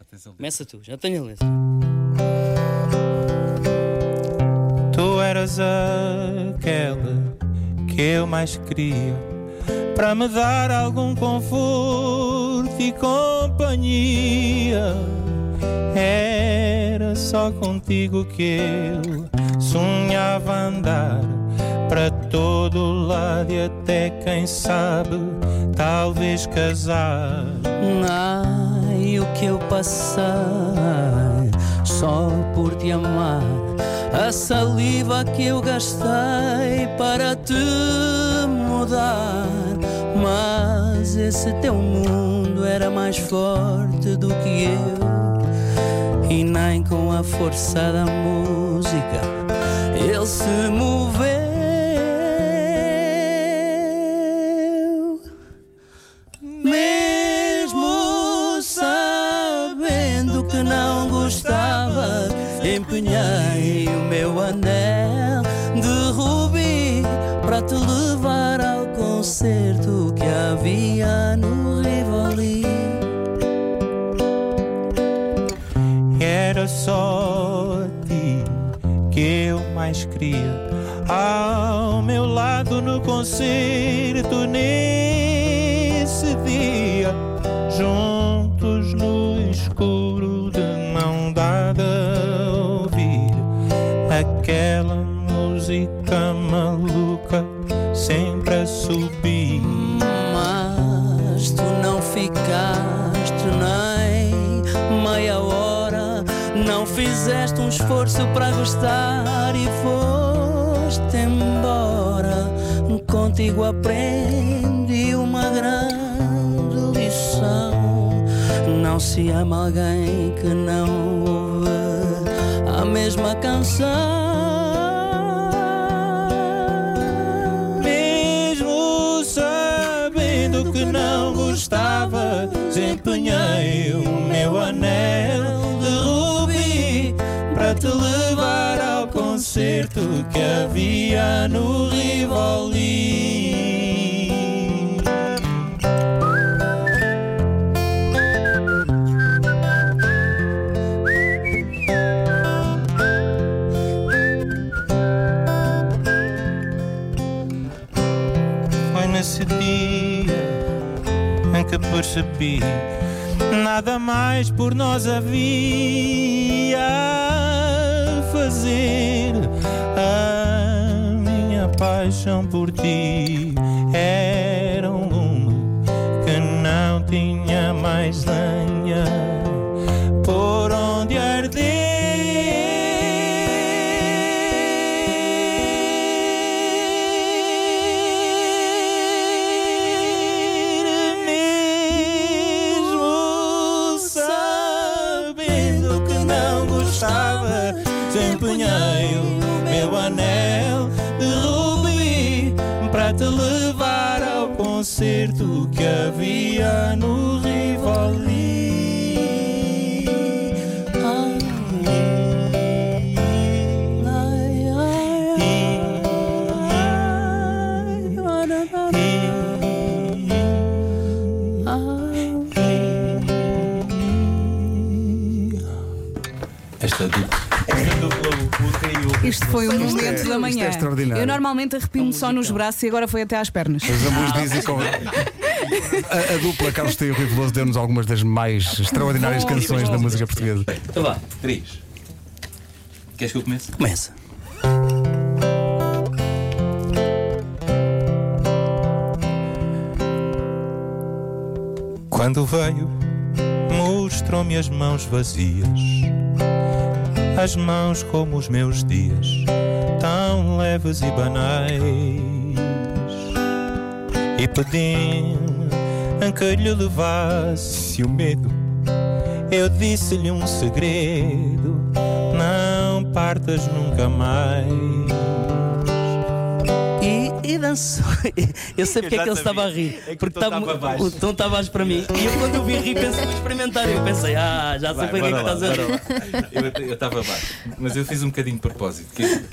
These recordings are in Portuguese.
Já tens a letra. Começa tu, já tenho a letra. Tu eras aquela que eu mais queria para me dar algum conforto e companhia. Era só contigo que eu sonhava andar para todo lado e até quem sabe talvez casar. Ai, o que eu passei só por te amar. A saliva que eu gastei para te mudar. Mas esse teu mundo era mais forte do que eu. E nem com a força da música ele se moveu. Empenhei o meu anel de rubi para te levar ao concerto que havia no Rivoli. Era só ti que eu mais queria. Ao meu lado no concerto nesse não fizeste um esforço para gostar e foste embora. Contigo aprendi uma grande lição. Não se ama alguém que não ouve a mesma canção. Concerto que havia no Rivoli. Foi nesse dia em que percebi nada mais por nós havia fazer. A minha paixão por ti. Era um lume que não tinha mais lenha. Por onde arder. Mesmo sabendo que não gostava, desempenhei te levar ao concerto que havia no Rivoli. Isto foi um Isto momento é- da manhã. isto é extraordinário. Eu normalmente arrepio-me só nos braços e agora foi até às pernas. Os ambos dizem com. A, a dupla Carlos Teu e Veloso deu-nos algumas das mais extraordinárias canções da música portuguesa. Então vá, Três. Queres que eu comece? começa. Quando veio, mostrou-me as mãos vazias, as mãos como os meus dias, tão leves e banais. E pedi-me que lhe levasse o medo. Eu disse-lhe um segredo: não partas nunca mais. Dançou. Eu sei porque é já que ele estava a rir. É porque tom estava- estava baixo. o tom estava baixo para mim. E eu quando eu vi rir pensei vou experimentar. Eu pensei, ah, já sei Vai, para que é que estás a rir. Eu eu estava baixo, mas eu fiz um bocadinho de propósito. que-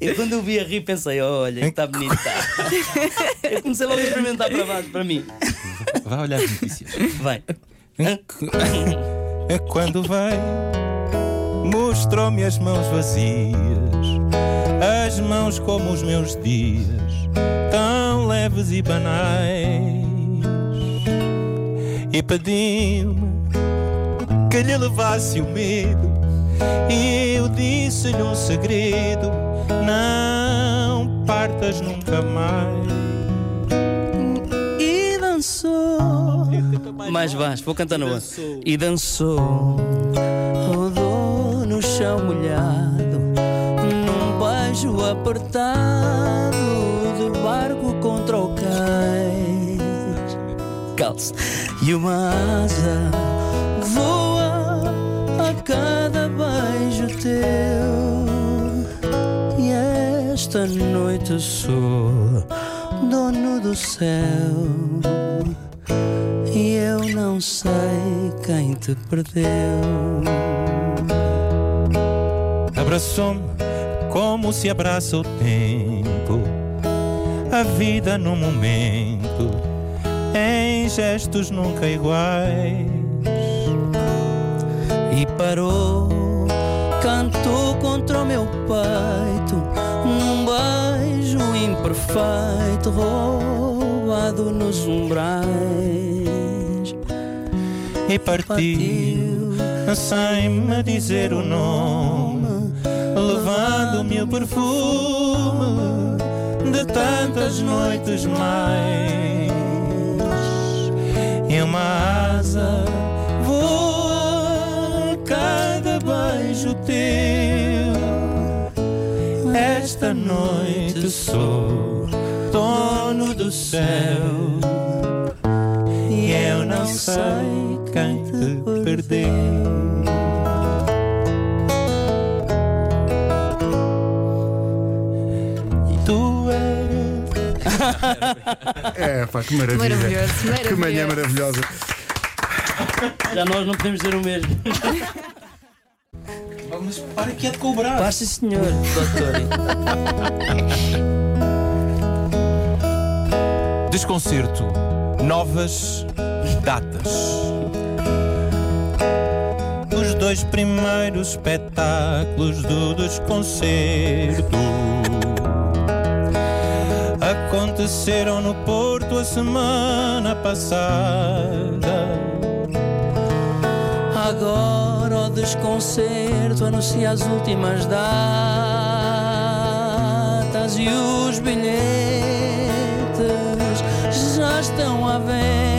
Eu quando eu vi a rir pensei, olha, está bonito, está. Eu comecei logo a experimentar para baixo, para mim. Vá olhar as notícias. Vai. É quando veio, mostrou-me as mãos vazias, as mãos como os meus dias, tão leves e banais. E pediu-me que lhe levasse o medo, e eu disse-lhe um segredo: não partas nunca mais. E dançou. Mais baixo, vou cantar no. E dançou. Chão molhado. Num beijo apertado. De barco contra o cais. Calce. E uma asa voa a cada beijo teu. E esta noite sou dono do céu. E eu não sei quem te perdeu. Abraçou-me como se abraça o tempo, a vida no momento, em gestos nunca iguais. E parou, cantou contra o meu peito, num beijo imperfeito, roubado nos umbrais. E partiu, sem me dizer o nome, levando-me o perfume de tantas noites mais. E uma asa voa cada beijo teu. Esta noite sou dono do céu. E eu não sei quem te perdeu. É, pá, que maravilha. Maravilhoso, Que manhã maravilhoso. maravilhosa. Já nós não podemos dizer o mesmo. Mas para que é de cobrar. Passa, senhor, doutor. Desconcerto. Novas datas. Os dois primeiros espetáculos do desconcerto aconteceram no Porto a semana passada. Agora o desconcerto anuncia as últimas datas e os bilhetes já estão à venda.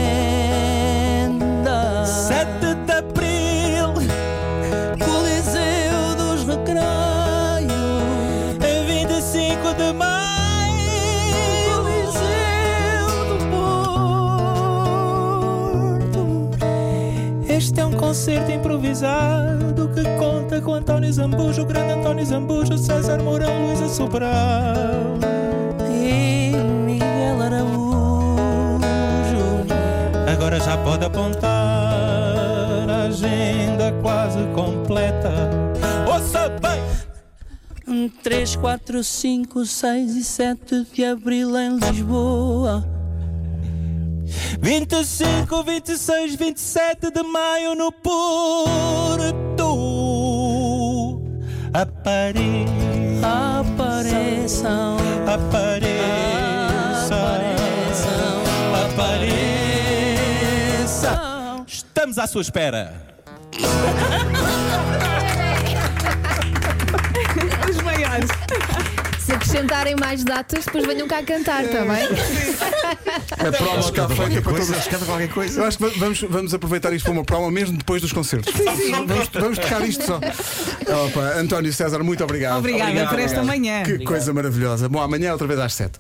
Concerto improvisado que conta com António Zambujo, o grande António Zambujo, César Mourão, Luísa Sobral. E Miguel Araújo. Agora já pode apontar a agenda quase completa. Ouça bem! 3, 4, 5, 6 e 7 de abril em Lisboa. 25, 26, 27 de maio no Porto. Apareça, Apareçam, apareça, apareça. Estamos à sua espera. acrescentarem mais datas, depois venham cá cantar, está bem? A promo está feita para todos. Escreve qualquer coisa. Eu acho que va- vamos, vamos aproveitar isto para uma promo mesmo depois dos concertos. Vamos, vamos tocar isto só. Opa, António César, muito obrigado. Obrigada por esta manhã. Que coisa maravilhosa. Bom, amanhã outra vez às 7.